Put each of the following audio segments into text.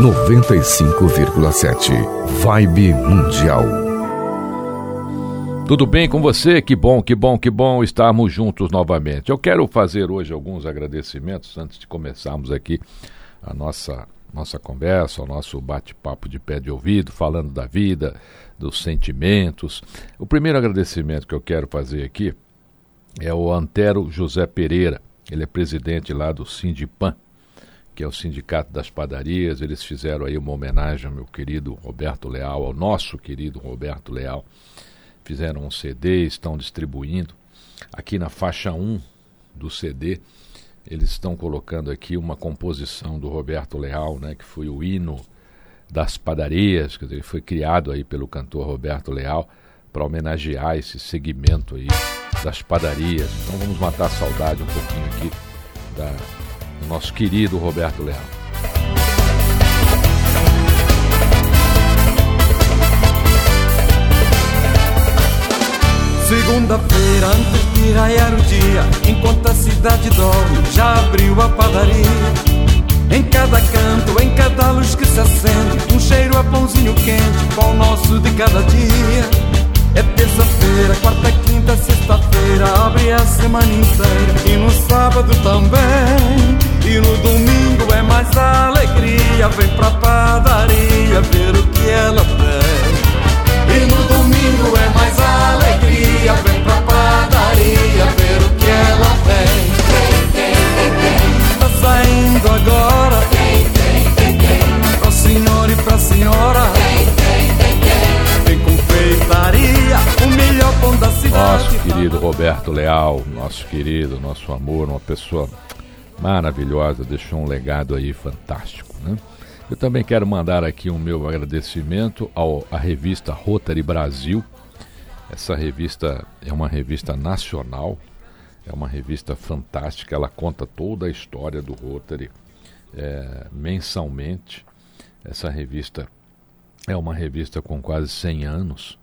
95,7 Vibe Mundial. Tudo bem com você? Que bom, que bom, que bom estarmos juntos novamente. Eu quero fazer hoje alguns agradecimentos antes de começarmos aqui a nossa nossa conversa, o nosso bate-papo de pé de ouvido, falando da vida, dos sentimentos. O primeiro agradecimento que eu quero fazer aqui é o Antero José Pereira. Ele é presidente lá do Sindipan, que é o Sindicato das Padarias. Eles fizeram aí uma homenagem ao meu querido Roberto Leal, ao nosso querido Roberto Leal. Fizeram um CD, estão distribuindo. Aqui na faixa 1 do CD, eles estão colocando aqui uma composição do Roberto Leal, né, que foi o hino das padarias, quer dizer, foi criado aí pelo cantor Roberto Leal para homenagear esse segmento aí das padarias. Então vamos matar a saudade um pouquinho aqui da, nosso querido Roberto Leal. Segunda-feira, antes de raiar o dia, enquanto a cidade dorme, já abriu a padaria. Em cada canto, em cada luz que se acende, um cheiro a pãozinho quente, pão nosso de cada dia. É terça-feira, quarta, quinta, sexta-feira, abre a semana inteira e no sábado também. E no domingo é mais alegria, vem pra padaria ver o que ela tem. E no domingo é mais alegria, vem pra padaria ver o que ela tem. Tá saindo agora, pro senhor e pra senhora. Tem confeitaria, o melhor pão da cidade. Nosso querido Roberto Leal, nosso querido, nosso amor, uma pessoa maravilhosa, deixou um legado aí fantástico, né? Eu também quero mandar aqui o meu agradecimento ao, à revista Rotary Brasil. Essa revista é uma revista nacional, é uma revista fantástica, ela conta toda a história do Rotary é, mensalmente. Essa revista é uma revista com quase 100 anos,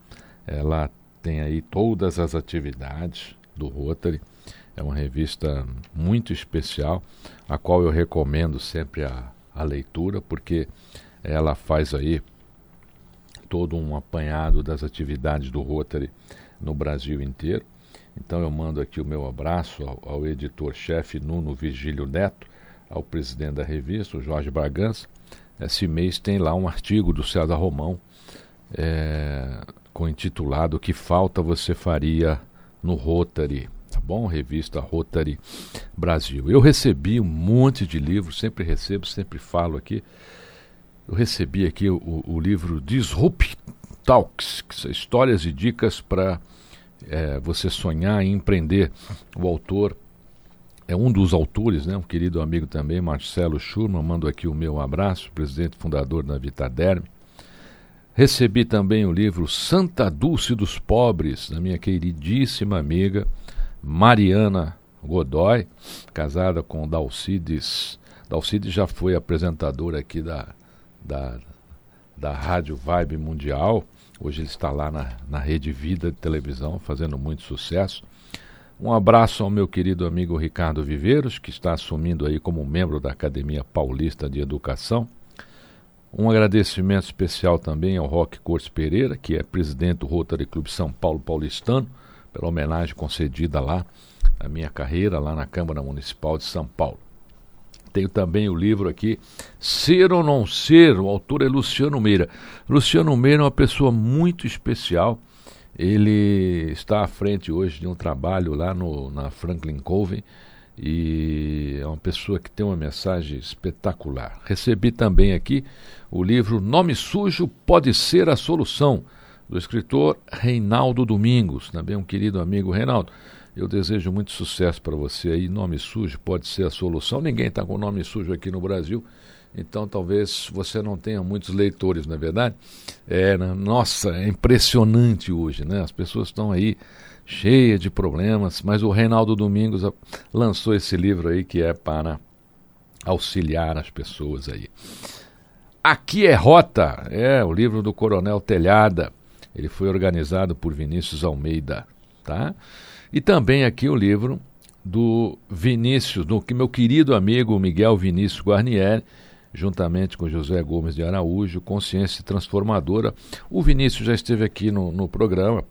ela tem aí todas as atividades do Rotary. É uma revista muito especial, a qual eu recomendo sempre a, a leitura, porque ela faz aí todo um apanhado das atividades do Rotary no Brasil inteiro. Então eu mando aqui o meu abraço ao, ao editor-chefe Nuno Vigílio Neto, ao presidente da revista, o Jorge Bragança. Esse mês tem lá um artigo do César Romão, é, com intitulado O que falta você faria no Rotary, bom? Revista Rotary Brasil. Eu recebi um monte de livros, sempre recebo, sempre falo aqui. Eu recebi aqui o, o livro Disrupt Talks, histórias e dicas para é, você sonhar e empreender. O autor é um dos autores, né, um querido amigo também, Marcelo Schurman, mando aqui o meu abraço, presidente fundador da Vitaderme. Recebi também o livro Santa Dulce dos Pobres, da minha queridíssima amiga Mariana Godoy, casada com Dalcides. Dalcides já foi apresentadora aqui da, da, da Rádio Vibe Mundial. Hoje ele está lá na, na Rede Vida de televisão, fazendo muito sucesso. Um abraço ao meu querido amigo Ricardo Viveiros, que está assumindo aí como membro da Academia Paulista de Educação. Um agradecimento especial também ao Roque Cortes Pereira, que é presidente do Rotary Clube São Paulo Paulistano, pela homenagem concedida lá à minha carreira lá na Câmara Municipal de São Paulo. Tenho também o livro aqui, Ser ou Não Ser, o autor é Luciano Meira. Luciano Meira é uma pessoa muito especial. Ele está à frente hoje de um trabalho lá no, na Franklin Covey e é uma pessoa que tem uma mensagem espetacular. Recebi também aqui o livro Nome Sujo Pode Ser a Solução, do escritor Reinaldo Domingos, também um querido amigo Reinaldo. Eu desejo muito sucesso para você aí. Nome sujo pode ser a solução. Ninguém está com nome sujo aqui no Brasil, então talvez você não tenha muitos leitores, não é verdade? É, né? nossa, é impressionante hoje, né? As pessoas estão aí cheias de problemas, mas o Reinaldo Domingos lançou esse livro aí que é para auxiliar as pessoas aí. Aqui é Rota, é o livro do Coronel Telhada. Ele foi organizado por Vinícius Almeida, tá? E também aqui o livro do Vinícius, do meu querido amigo Miguel Vinícius Guarnieri, juntamente com José Gomes de Araújo, Consciência Transformadora. O Vinícius já esteve aqui no, no programa,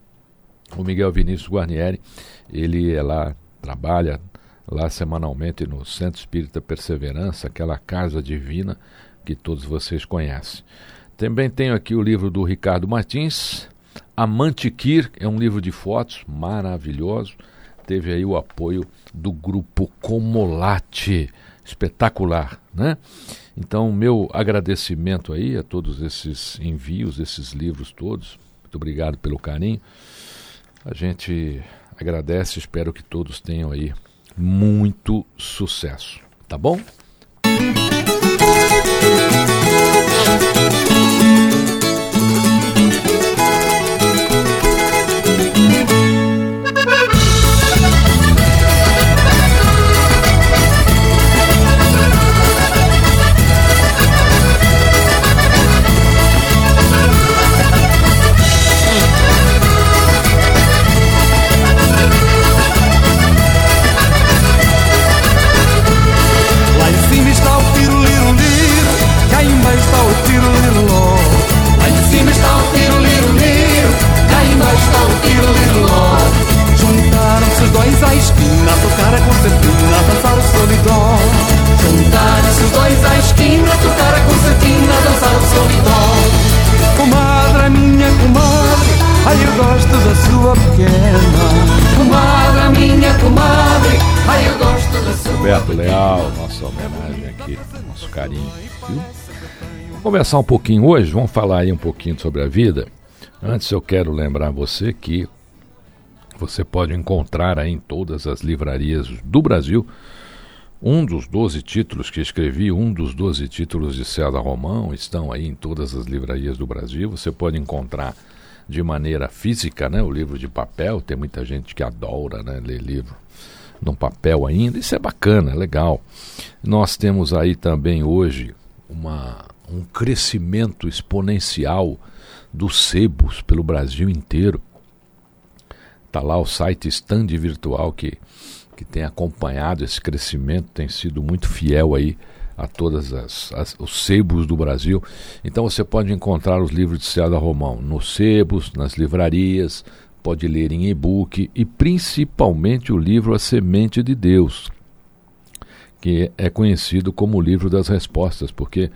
o Miguel Vinícius Guarnieri, ele é lá, trabalha lá semanalmente no Centro Espírita Perseverança, aquela casa divina que todos vocês conhecem. Também tenho aqui o livro do Ricardo Martins, Amantiquir, é um livro de fotos maravilhoso. Teve aí o apoio do grupo Comolate, espetacular, né? Então, meu agradecimento aí a todos esses envios, esses livros todos. Muito obrigado pelo carinho. A gente agradece, espero que todos tenham aí muito sucesso, tá bom? Conversar um pouquinho hoje, vamos falar aí um pouquinho sobre a vida. Antes eu quero lembrar você que você pode encontrar aí em todas as livrarias do Brasil um dos 12 títulos que escrevi, um dos 12 títulos de César Romão, estão aí em todas as livrarias do Brasil. Você pode encontrar de maneira física, né, o livro de papel. Tem muita gente que adora, né, ler livro no papel ainda. Isso é bacana, é legal. Nós temos aí também hoje uma um crescimento exponencial dos sebos pelo Brasil inteiro. Está lá o site Stand Virtual que, que tem acompanhado esse crescimento, tem sido muito fiel aí a as, os sebos do Brasil. Então você pode encontrar os livros de César Romão nos sebos, nas livrarias, pode ler em e-book e principalmente o livro A Semente de Deus, que é conhecido como o livro das respostas, porque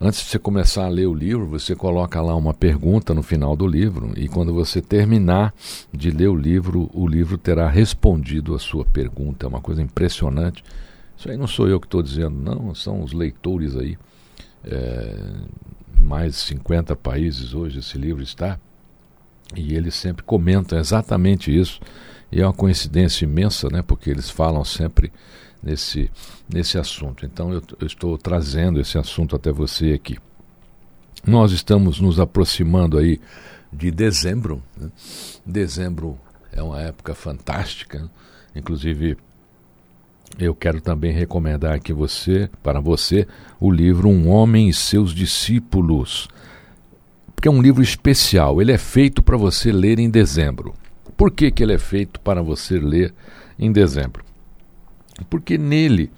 Antes de você começar a ler o livro, você coloca lá uma pergunta no final do livro, e quando você terminar de ler o livro, o livro terá respondido a sua pergunta. É uma coisa impressionante. Isso aí não sou eu que estou dizendo, não, são os leitores aí. É, mais de 50 países hoje esse livro está, e eles sempre comentam exatamente isso. E é uma coincidência imensa, né, porque eles falam sempre nesse, nesse assunto. Então eu, eu estou trazendo esse assunto até você aqui. Nós estamos nos aproximando aí de dezembro. Né? Dezembro é uma época fantástica. Né? Inclusive, eu quero também recomendar aqui você, para você, o livro Um Homem e Seus Discípulos. Porque é um livro especial. Ele é feito para você ler em dezembro. Por que, que ele é feito para você ler em dezembro? Porque nele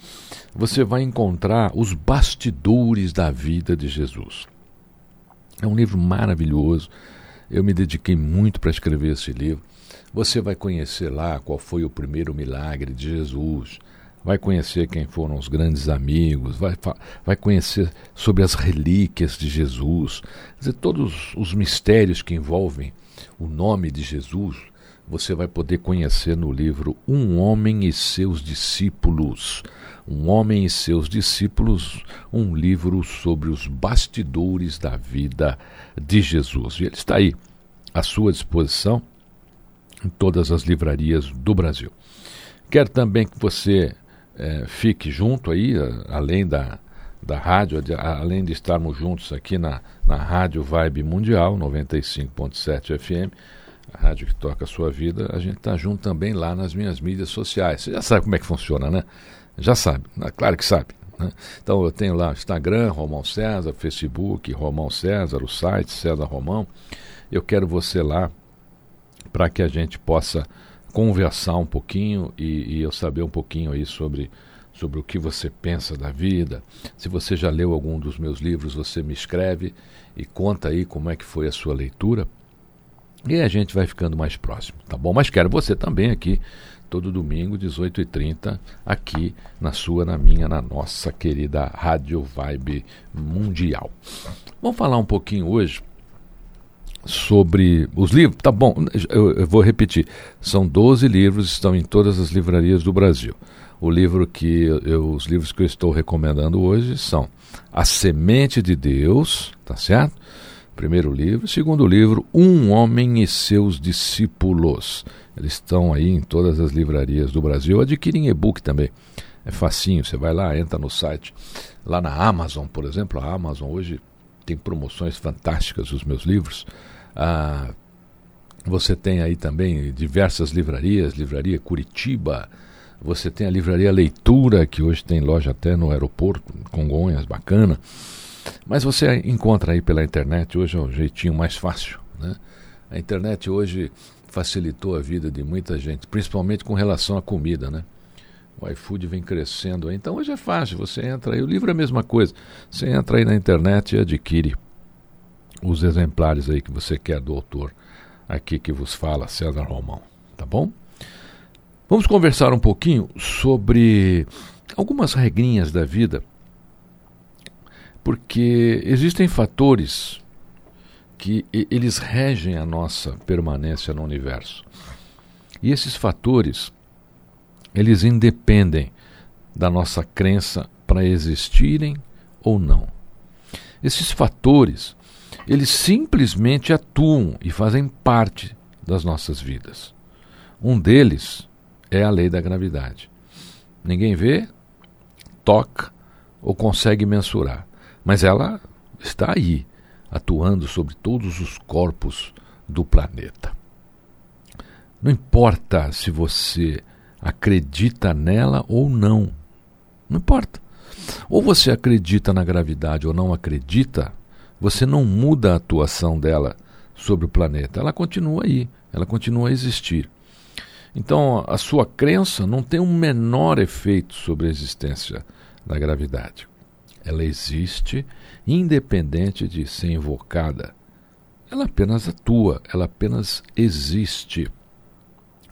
você vai encontrar os bastidores da vida de Jesus. É um livro maravilhoso. Eu me dediquei muito para escrever esse livro. Você vai conhecer lá qual foi o primeiro milagre de Jesus, vai conhecer quem foram os grandes amigos, vai, vai conhecer sobre as relíquias de Jesus, dizer, todos os mistérios que envolvem o nome de Jesus, você vai poder conhecer no livro Um Homem e Seus Discípulos. Um Homem e Seus Discípulos, um livro sobre os bastidores da vida de Jesus. E ele está aí à sua disposição em todas as livrarias do Brasil. Quero também que você é, fique junto aí, além da, da rádio, além de estarmos juntos aqui na, na Rádio Vibe Mundial, 95.7 FM, a rádio que toca a sua vida, a gente está junto também lá nas minhas mídias sociais. Você já sabe como é que funciona, né? Já sabe, né? claro que sabe. Né? Então eu tenho lá Instagram, Romão César, Facebook, Romão César, o site César Romão. Eu quero você lá para que a gente possa conversar um pouquinho e, e, eu saber um pouquinho aí sobre, sobre o que você pensa da vida. Se você já leu algum dos meus livros, você me escreve e conta aí como é que foi a sua leitura. E a gente vai ficando mais próximo, tá bom? Mas quero você também aqui, todo domingo, 18h30, aqui na sua, na minha, na nossa querida Rádio Vibe Mundial. Vamos falar um pouquinho hoje sobre os livros. Tá bom, eu, eu, vou repetir. São 12 livros, estão em todas as livrarias do Brasil. O livro que eu, os livros que eu estou recomendando hoje são A Semente de Deus, tá certo? Primeiro livro. Segundo livro, Um Homem e Seus Discípulos. Eles estão aí em todas as livrarias do Brasil. Adquirem e-book também. É facinho, você vai lá, entra no site. Lá na Amazon, por exemplo, a Amazon hoje tem promoções fantásticas os meus livros. Ah, você tem aí também diversas livrarias, livraria Curitiba, você tem a livraria Leitura, que hoje tem loja até no aeroporto, Congonhas, bacana. Mas você encontra aí pela internet, hoje é o jeitinho mais fácil. Né? A internet hoje facilitou a vida de muita gente, principalmente com relação à comida, né? O iFood vem crescendo. Então hoje é fácil, você entra aí. O livro é a mesma coisa. Você entra aí na internet e adquire os exemplares aí que você quer do autor aqui que vos fala, César Romão. Tá bom? Vamos conversar um pouquinho sobre algumas regrinhas da vida, porque existem fatores que eles regem a nossa permanência no universo. E esses fatores eles independem da nossa crença para existirem ou não. Esses fatores, eles simplesmente atuam e fazem parte das nossas vidas. Um deles é a lei da gravidade. Ninguém vê, toca ou consegue mensurar, mas ela está aí, atuando sobre todos os corpos do planeta. Não importa se você acredita nela ou não. Não importa. Ou você acredita na gravidade ou não acredita, você não muda a atuação dela sobre o planeta. Ela continua aí, ela continua a existir. Então, a sua crença não tem um menor efeito sobre a existência da gravidade. Ela existe independente de ser invocada. Ela apenas atua, ela apenas existe.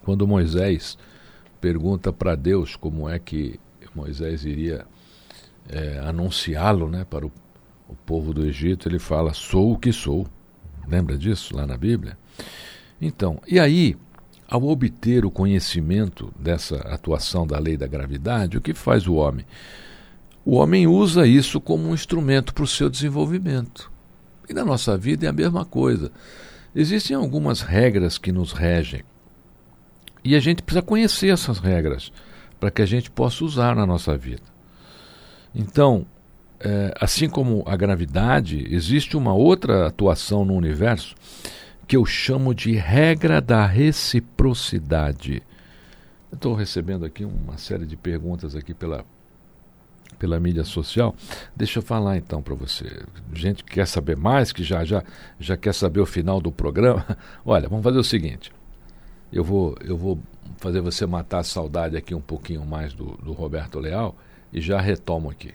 Quando Moisés pergunta para Deus como é que Moisés iria é, anunciá-lo né, para o, o povo do Egito, ele fala: Sou o que sou. Lembra disso lá na Bíblia? Então, e aí, ao obter o conhecimento dessa atuação da lei da gravidade, o que faz o homem? O homem usa isso como um instrumento para o seu desenvolvimento. E na nossa vida é a mesma coisa. Existem algumas regras que nos regem. E a gente precisa conhecer essas regras para que a gente possa usar na nossa vida. Então, é, assim como a gravidade, existe uma outra atuação no universo que eu chamo de regra da reciprocidade. Estou recebendo aqui uma série de perguntas aqui pela, pela mídia social. Deixa eu falar então para você. Gente que quer saber mais, que já, já, já quer saber o final do programa. Olha, vamos fazer o seguinte. eu vou, eu vou fazer você matar a saudade aqui um pouquinho mais do, do Roberto Leal e já retomo aqui.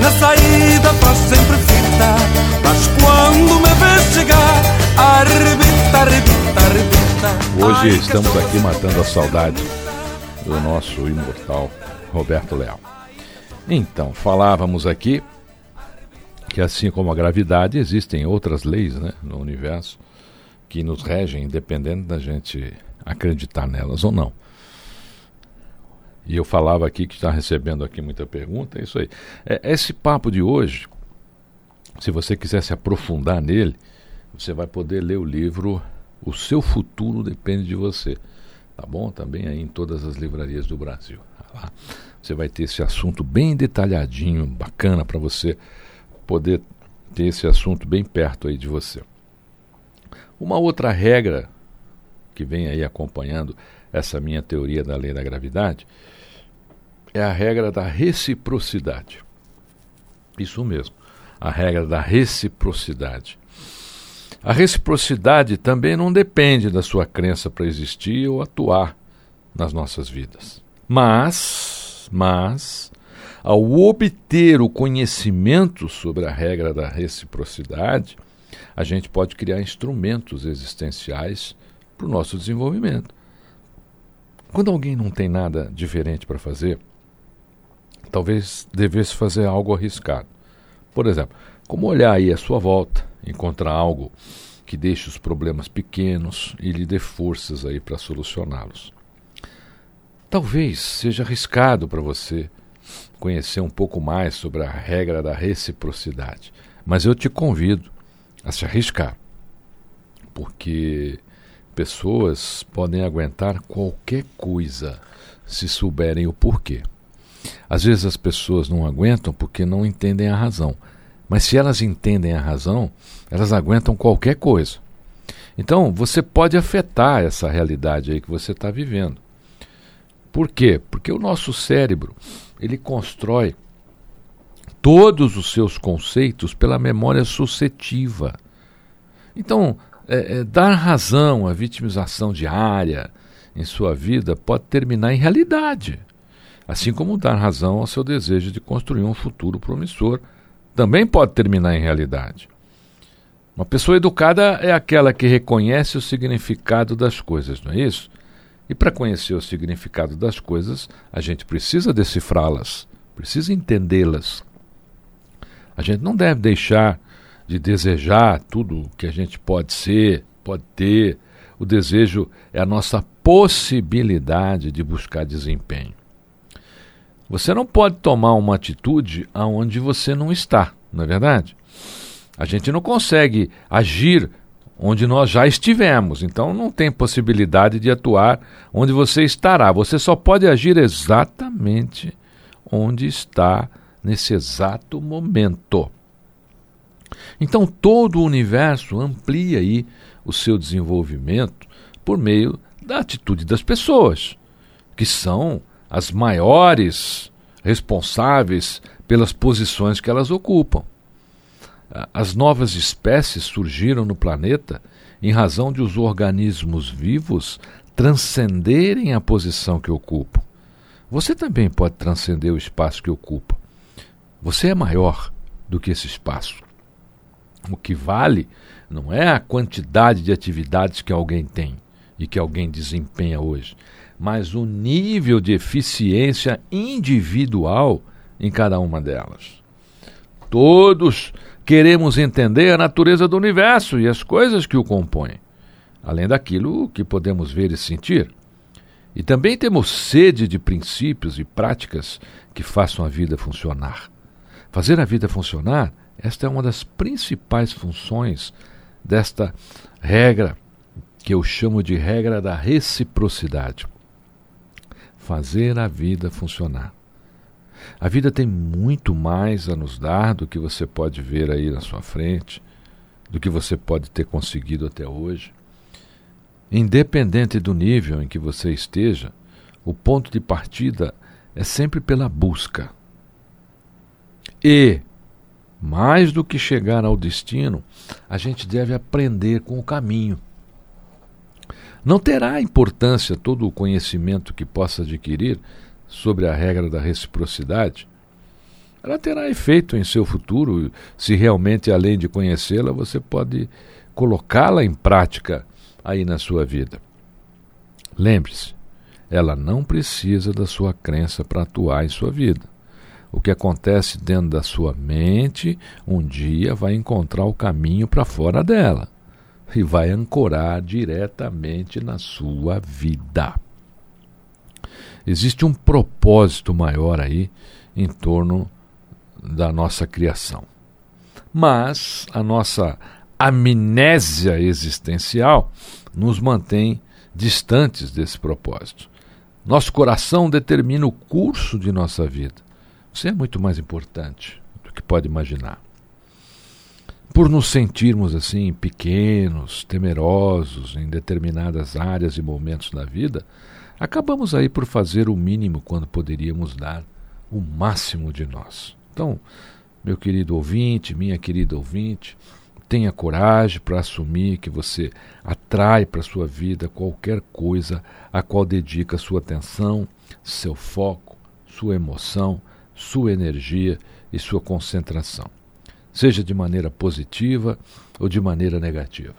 Na saída faz sempre fita Mas quando me vês chegar Arrebita, arrebita, arrebita Hoje estamos aqui matando a saudade do nosso imortal Roberto Leal. Então, falávamos aqui que assim como a gravidade, existem outras leis né, no universo que nos regem, independente da gente acreditar nelas ou não. E eu falava aqui que está recebendo aqui muita pergunta, é isso aí. É, esse papo de hoje, se você quiser se aprofundar nele, você vai poder ler o livro o seu futuro depende de você. Tá bom? Também aí em todas as livrarias do Brasil. Lá você vai ter esse assunto bem detalhadinho, bacana para você poder ter esse assunto bem perto aí de você. Uma outra regra que vem aí acompanhando essa minha teoria da lei da gravidade é a regra da reciprocidade. Isso mesmo, a regra da reciprocidade. A reciprocidade também não depende da sua crença para existir ou atuar nas nossas vidas. Mas, mas, ao obter o conhecimento sobre a regra da reciprocidade, a gente pode criar instrumentos existenciais para o nosso desenvolvimento. Quando alguém não tem nada diferente para fazer, talvez devesse fazer algo arriscado. Por exemplo, como olhar aí à sua volta encontrar algo que deixe os problemas pequenos e lhe dê forças aí para solucioná-los. Talvez seja arriscado para você conhecer um pouco mais sobre a regra da reciprocidade, mas eu te convido a se arriscar, porque pessoas podem aguentar qualquer coisa se souberem o porquê. Às vezes as pessoas não aguentam porque não entendem a razão, mas se elas entendem a razão, elas aguentam qualquer coisa. Então, você pode afetar essa realidade aí que você está vivendo. Por quê? Porque o nosso cérebro, ele constrói todos os seus conceitos pela memória suscetiva. Então, é, é, dar razão à vitimização diária em sua vida pode terminar em realidade, assim como dar razão ao seu desejo de construir um futuro promissor também pode terminar em realidade. Uma pessoa educada é aquela que reconhece o significado das coisas, não é isso? E para conhecer o significado das coisas, a gente precisa decifrá-las, precisa entendê-las. A gente não deve deixar de desejar tudo o que a gente pode ser, pode ter. O desejo é a nossa possibilidade de buscar desempenho. Você não pode tomar uma atitude aonde você não está, não é verdade? A gente não consegue agir onde nós já estivemos, então não tem possibilidade de atuar onde você estará. Você só pode agir exatamente onde está nesse exato momento. Então todo o universo amplia aí o seu desenvolvimento por meio da atitude das pessoas, que são as maiores responsáveis pelas posições que elas ocupam. As novas espécies surgiram no planeta em razão de os organismos vivos transcenderem a posição que ocupam. Você também pode transcender o espaço que ocupa. Você é maior do que esse espaço. O que vale não é a quantidade de atividades que alguém tem e que alguém desempenha hoje, mas o nível de eficiência individual em cada uma delas. Todos queremos entender a natureza do universo e as coisas que o compõem, além daquilo que podemos ver e sentir. E também temos sede de princípios e práticas que façam a vida funcionar. Fazer a vida funcionar, esta é uma das principais funções desta regra que eu chamo de regra da reciprocidade. Fazer a vida funcionar. A vida tem muito mais a nos dar do que você pode ver aí na sua frente, do que você pode ter conseguido até hoje. Independente do nível em que você esteja, o ponto de partida é sempre pela busca. E, mais do que chegar ao destino, a gente deve aprender com o caminho. Não terá importância todo o conhecimento que possa adquirir sobre a regra da reciprocidade. Ela terá efeito em seu futuro se realmente, além de conhecê-la, você pode colocá-la em prática aí na sua vida. Lembre-se, ela não precisa da sua crença para atuar em sua vida. O que acontece dentro da sua mente, um dia vai encontrar o caminho para fora dela e vai ancorar diretamente na sua vida. Existe um propósito maior aí em torno da nossa criação. Mas a nossa amnésia existencial nos mantém distantes desse propósito. Nosso coração determina o curso de nossa vida. Isso é muito mais importante do que pode imaginar. Por nos sentirmos assim pequenos, temerosos em determinadas áreas e momentos da vida, acabamos aí por fazer o mínimo quando poderíamos dar o máximo de nós. Então, meu querido ouvinte, minha querida ouvinte, Tenha coragem para assumir que você atrai para sua vida qualquer coisa a qual dedica sua atenção, seu foco, sua emoção, sua energia e sua concentração, seja de maneira positiva ou de maneira negativa.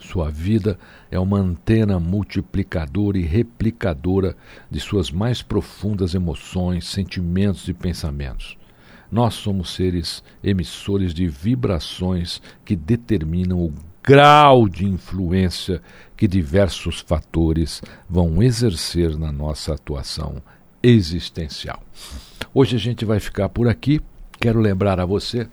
Sua vida é uma antena multiplicadora e replicadora de suas mais profundas emoções, sentimentos e pensamentos. Nós somos seres emissores de vibrações que determinam o grau de influência que diversos fatores vão exercer na nossa atuação existencial. Hoje a gente vai ficar por aqui. Quero lembrar a você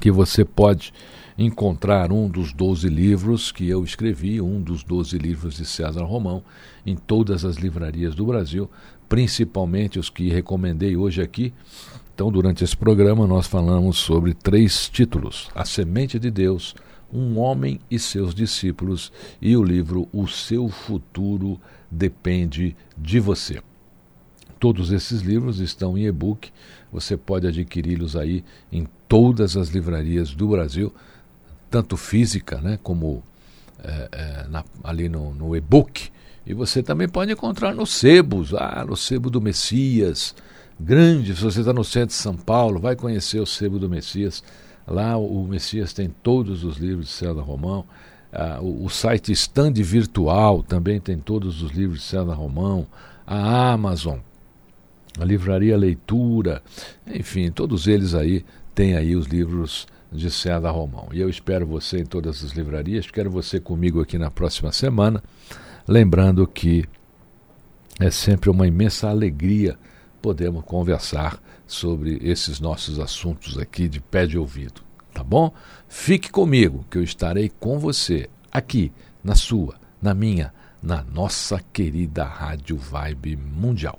que você pode encontrar um dos 12 livros que eu escrevi, um dos 12 livros de César Romão, em todas as livrarias do Brasil, principalmente os que recomendei hoje aqui, então, durante esse programa, nós falamos sobre três títulos: A Semente de Deus, Um Homem e Seus Discípulos e o livro O Seu Futuro Depende de Você. Todos esses livros estão em e-book, você pode adquiri-los aí em todas as livrarias do Brasil, tanto física né, como é, é, na, ali no, no e-book. E você também pode encontrar nos sebos, ah, no sebo do Messias, grande. Se você está no centro de São Paulo, vai conhecer o Sebo do Messias. Lá o Messias tem todos os livros de César Romão. Ah, o, o, site Stand Virtual também tem todos os livros de César Romão. A Amazon, a Livraria Leitura, enfim, todos eles aí têm aí os livros de César Romão. E eu espero você em todas as livrarias. Quero você comigo aqui na próxima semana. Lembrando que é sempre uma imensa alegria podemos conversar sobre esses nossos assuntos aqui de pé de ouvido, tá bom? Fique comigo, que eu estarei com você aqui na sua, na minha, na nossa querida Rádio Vibe Mundial.